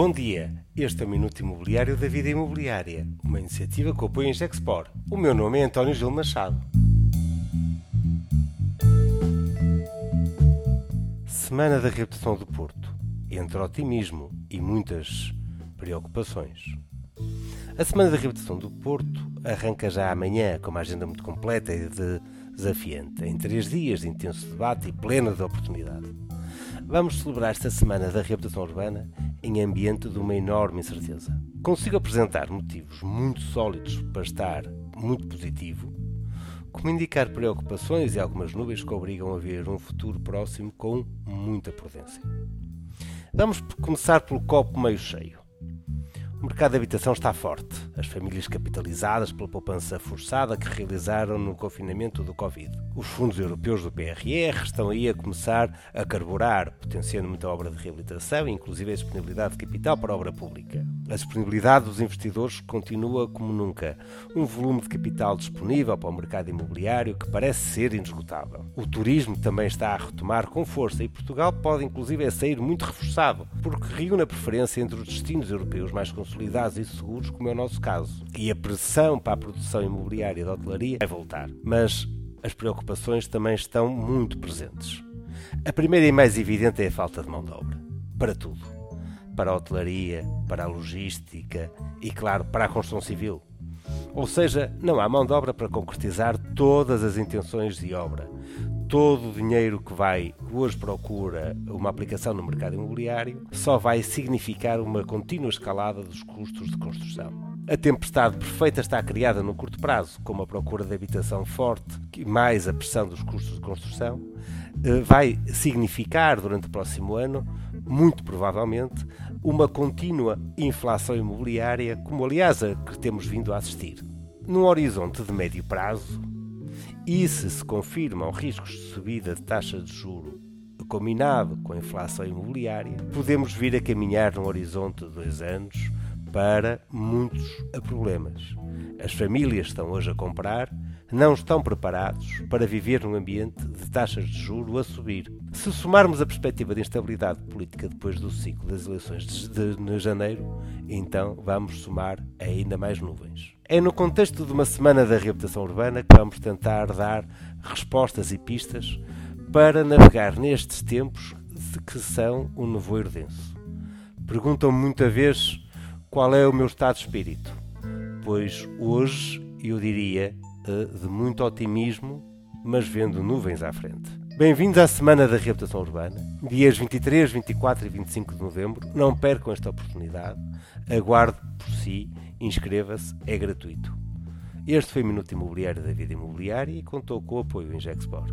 Bom dia, este é o Minuto Imobiliário da Vida Imobiliária, uma iniciativa que apoia em Gexpor. O meu nome é António Gil Machado. Semana da Reputação do Porto, entre otimismo e muitas preocupações. A Semana da Reputação do Porto arranca já amanhã com uma agenda muito completa e desafiante, em três dias de intenso debate e plena de oportunidade. Vamos celebrar esta Semana da Reputação Urbana em ambiente de uma enorme incerteza. Consigo apresentar motivos muito sólidos para estar muito positivo, como indicar preocupações e algumas nuvens que obrigam a ver um futuro próximo com muita prudência. Vamos começar pelo copo meio cheio. O mercado de habitação está forte. As famílias capitalizadas pela poupança forçada que realizaram no confinamento do Covid. Os fundos europeus do PRR estão aí a começar a carburar, potenciando muita obra de reabilitação e inclusive a disponibilidade de capital para obra pública. A disponibilidade dos investidores continua como nunca. Um volume de capital disponível para o mercado imobiliário que parece ser inesgotável. O turismo também está a retomar com força e Portugal pode inclusive sair muito reforçado, porque reúne a preferência entre os destinos europeus mais consolidados e seguros, como é o nosso caso. E a pressão para a produção imobiliária da hotelaria vai voltar. Mas as preocupações também estão muito presentes. A primeira e mais evidente é a falta de mão de obra. Para tudo. Para a hotelaria, para a logística e, claro, para a construção civil. Ou seja, não há mão de obra para concretizar todas as intenções de obra, todo o dinheiro que vai, que hoje procura uma aplicação no mercado imobiliário, só vai significar uma contínua escalada dos custos de construção. A tempestade perfeita está criada no curto prazo, com uma procura de habitação forte, mais a pressão dos custos de construção, eh, vai significar durante o próximo ano, muito provavelmente, uma contínua inflação imobiliária, como aliás a que temos vindo a assistir. Num horizonte de médio prazo, e se se confirmam riscos de subida de taxa de juro combinado com a inflação imobiliária, podemos vir a caminhar num horizonte de dois anos para muitos problemas. As famílias estão hoje a comprar, não estão preparados para viver num ambiente de taxas de juro a subir. Se somarmos a perspectiva de instabilidade política depois do ciclo das eleições de, de, janeiro, então vamos somar ainda mais nuvens. É no contexto de uma semana da reabilitação urbana que vamos tentar dar respostas e pistas para navegar nestes tempos que são um nevoeiro denso. Perguntam-me muita vez qual é o meu estado de espírito, pois hoje eu diria eh, de muito otimismo, mas vendo nuvens à frente. Bem-vindos à Semana da Reabilitação Urbana, dias 23, 24 e 25 de novembro. Não percam esta oportunidade, aguarde por si inscreva-se, é gratuito. Este foi o Minuto Imobiliário da Vida Imobiliária e contou com o apoio em Gexport.